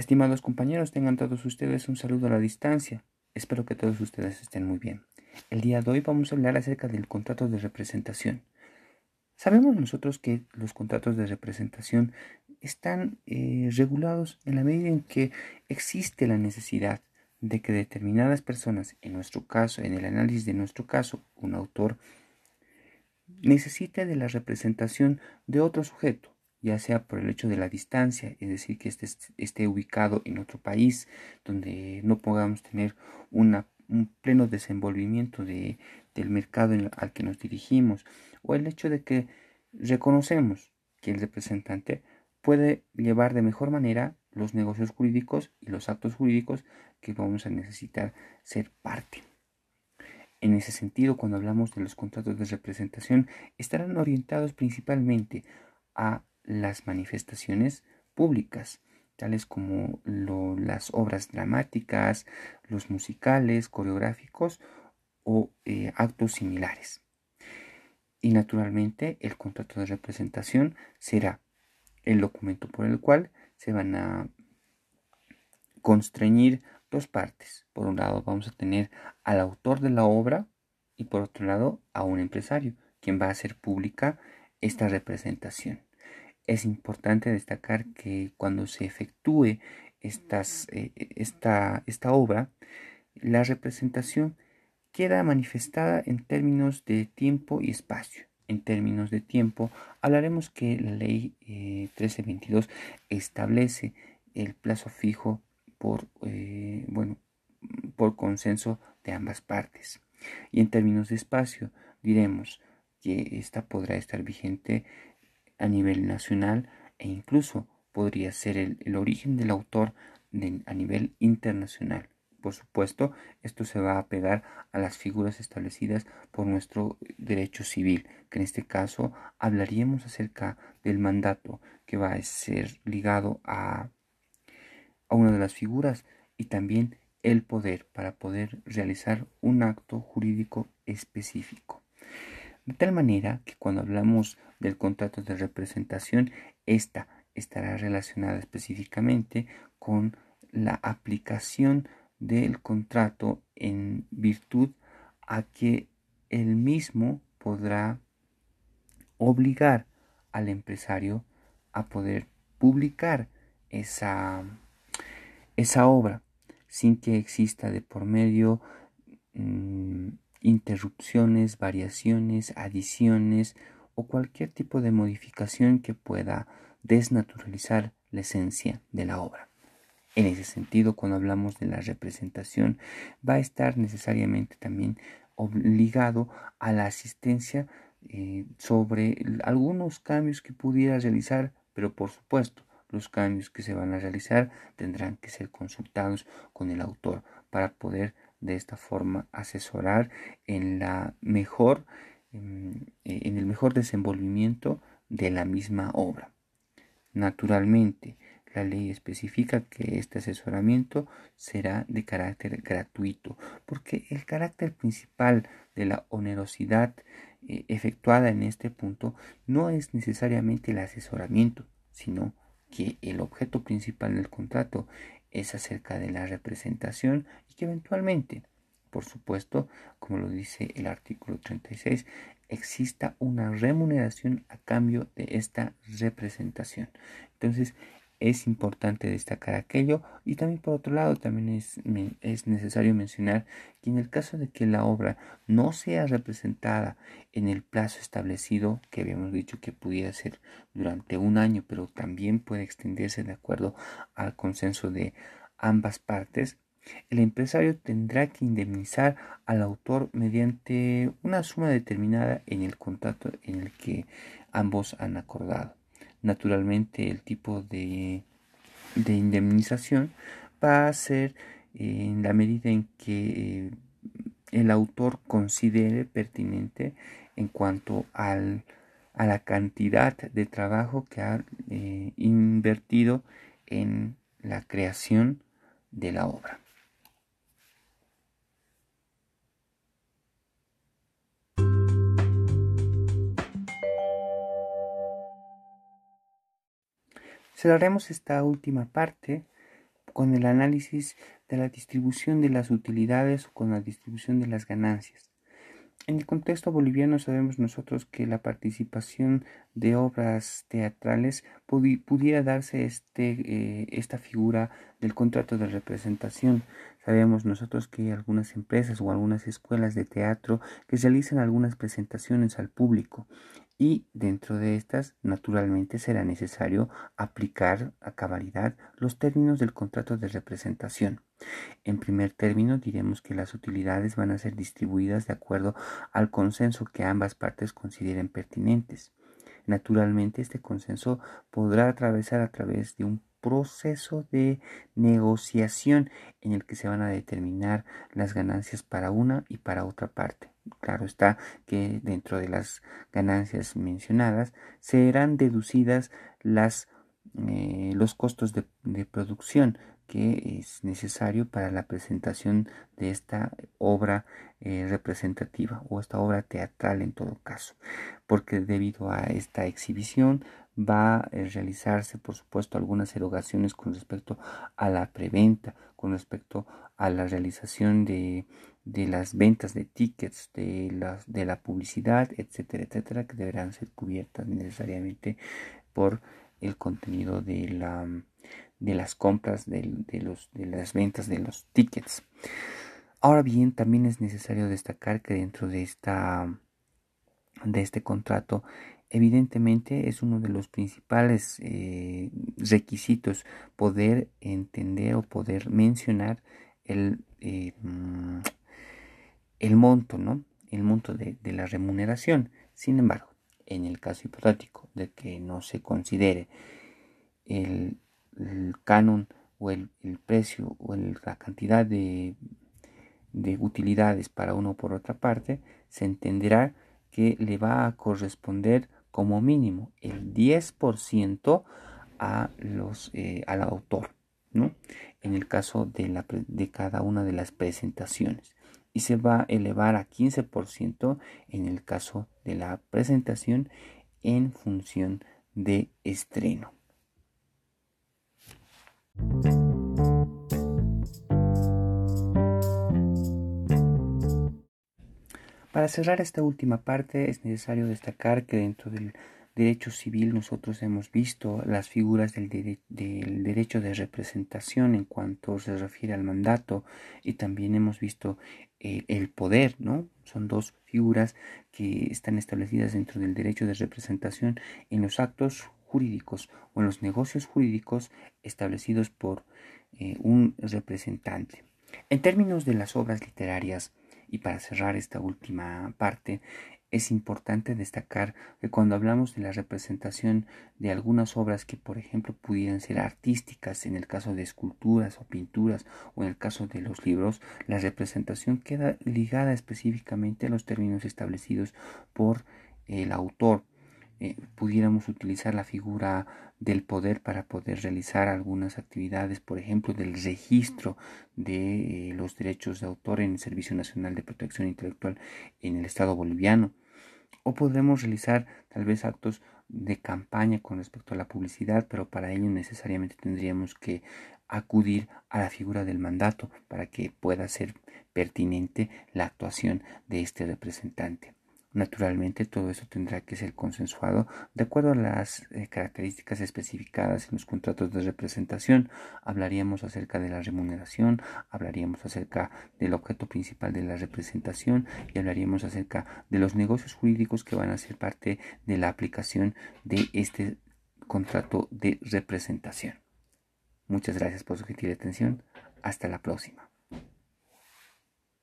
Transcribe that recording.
Estimados compañeros, tengan todos ustedes un saludo a la distancia. Espero que todos ustedes estén muy bien. El día de hoy vamos a hablar acerca del contrato de representación. Sabemos nosotros que los contratos de representación están eh, regulados en la medida en que existe la necesidad de que determinadas personas, en nuestro caso, en el análisis de nuestro caso, un autor, necesite de la representación de otro sujeto, ya sea por el hecho de la distancia, es decir, que esté, esté ubicado en otro país donde no podamos tener un pleno desenvolvimiento de, del mercado al que nos dirigimos, o el hecho de que reconocemos que el representante puede llevar de mejor manera los negocios jurídicos y los actos jurídicos que vamos a necesitar ser parte. En ese sentido, cuando hablamos de los contratos de representación, estarán orientados principalmente a las manifestaciones públicas, tales como las obras dramáticas, los musicales, coreográficos o eh, actos similares. Y naturalmente el contrato de representación será el documento por el cual se van a constreñir dos partes. Por un lado vamos a tener al autor de la obra y por otro lado a un empresario, quien va a hacer pública esta representación. Es importante destacar que cuando se efectúe estas, eh, esta, esta obra, la representación queda manifestada en términos de tiempo y espacio. En términos de tiempo, hablaremos que la ley 1322 eh, establece el plazo fijo por, eh, bueno, por consenso de ambas partes. Y en términos de espacio, diremos que esta podrá estar vigente a nivel nacional e incluso podría ser el, origen del autor a nivel internacional. Por supuesto, esto se va a pegar a las figuras establecidas por nuestro derecho civil, que en este caso hablaríamos acerca del mandato que va a ser ligado a, a una de las figuras y también el poder para poder realizar un acto jurídico específico. De tal manera que cuando hablamos del contrato de representación, esta estará relacionada específicamente con la aplicación del contrato en virtud a que el mismo podrá obligar al empresario a poder publicar esa, esa obra sin que exista de por medio mm, interrupciones, variaciones, adiciones o cualquier tipo de modificación que pueda desnaturalizar la esencia de la obra. En ese sentido, cuando hablamos de la representación, va a estar necesariamente también obligado a la asistencia eh, sobre algunos cambios que pudiera realizar, pero por supuesto, los cambios que se van a realizar tendrán que ser consultados con el autor para poder de esta forma asesorar en la mejor en el mejor desenvolvimiento de la misma obra. Naturalmente, la ley especifica que este asesoramiento será de carácter gratuito, porque el carácter principal de la onerosidad eh, efectuada en este punto no es necesariamente el asesoramiento, sino que el objeto principal del contrato es acerca de la representación y que eventualmente, por supuesto, como lo dice el artículo 36, exista una remuneración a cambio de esta representación. Entonces, es importante destacar aquello y también por otro lado también es, es, necesario mencionar que en el caso de que la obra no sea representada en el plazo establecido que habíamos dicho que pudiera ser durante un año pero también puede extenderse de acuerdo al consenso de ambas partes el empresario tendrá que indemnizar al autor mediante una suma determinada en el contrato en el que ambos han acordado naturalmente el tipo de, indemnización va a ser en la medida en que eh, el autor considere pertinente en cuanto al, a la cantidad de trabajo que ha eh, invertido en la creación de la obra. Cerraremos esta última parte con el análisis de la distribución de las utilidades o con la distribución de las ganancias. En el contexto boliviano sabemos nosotros que la participación de obras teatrales pudiera darse este, eh, esta figura del contrato de representación. Sabemos nosotros que hay algunas empresas o algunas escuelas de teatro que realizan algunas presentaciones al público y dentro de estas naturalmente será necesario aplicar a cabalidad los términos del contrato de representación. En primer término diremos que las utilidades van a ser distribuidas de acuerdo al consenso que ambas partes consideren pertinentes. Naturalmente este consenso podrá atravesar a través de un proceso de negociación en el que se van a determinar las ganancias para una y para otra parte. Claro está que dentro de las ganancias mencionadas serán deducidas las, eh, los costos de, producción que es necesario para la presentación de esta obra eh, representativa o esta obra teatral en todo caso porque debido a esta exhibición va a realizarse, por supuesto, algunas erogaciones con respecto a la preventa, con respecto a la realización de, las ventas de tickets, de la, de la publicidad, etcétera, etcétera, que deberán ser cubiertas necesariamente por el contenido de, la, de las compras de, los, de las ventas de los tickets. Ahora bien, también es necesario destacar que dentro de esta de este contrato evidentemente es uno de los principales eh, requisitos poder entender o poder mencionar el, eh, mm, el monto, ¿no? El monto de, la remuneración. Sin embargo, en el caso hipotético de que no se considere el, canon o el, precio o la cantidad de, de utilidades para uno por otra parte, se entenderá que le va a corresponder como mínimo el 10% a los, eh, al autor, ¿no? En el caso de, la, de cada una de las presentaciones. Y se va a elevar a 15% en el caso de la presentación en función de estreno. Para cerrar esta última parte es necesario destacar que dentro del derecho civil nosotros hemos visto las figuras del, derecho de representación en cuanto se refiere al mandato y también hemos visto el poder, ¿no? Son dos figuras que están establecidas dentro del derecho de representación en los actos jurídicos o en los negocios jurídicos establecidos por eh, un representante. En términos de las obras literarias, y para cerrar esta última parte, es importante destacar que cuando hablamos de la representación de algunas obras que, por ejemplo, pudieran ser artísticas, en el caso de esculturas o pinturas, o en el caso de los libros, la representación queda ligada específicamente a los términos establecidos por el autor. Eh, pudiéramos utilizar la figura del poder para poder realizar algunas actividades, por ejemplo, del registro de eh, los derechos de autor en el Servicio Nacional de Protección Intelectual en el Estado boliviano. O podremos realizar tal vez actos de campaña con respecto a la publicidad, pero para ello necesariamente tendríamos que acudir a la figura del mandato para que pueda ser pertinente la actuación de este representante. Naturalmente todo eso tendrá que ser consensuado de acuerdo a las eh, características especificadas en los contratos de representación. Hablaríamos acerca de la remuneración, hablaríamos acerca del objeto principal de la representación y hablaríamos acerca de los negocios jurídicos que van a ser parte de la aplicación de este contrato de representación. Muchas gracias por su gentil atención. Hasta la próxima.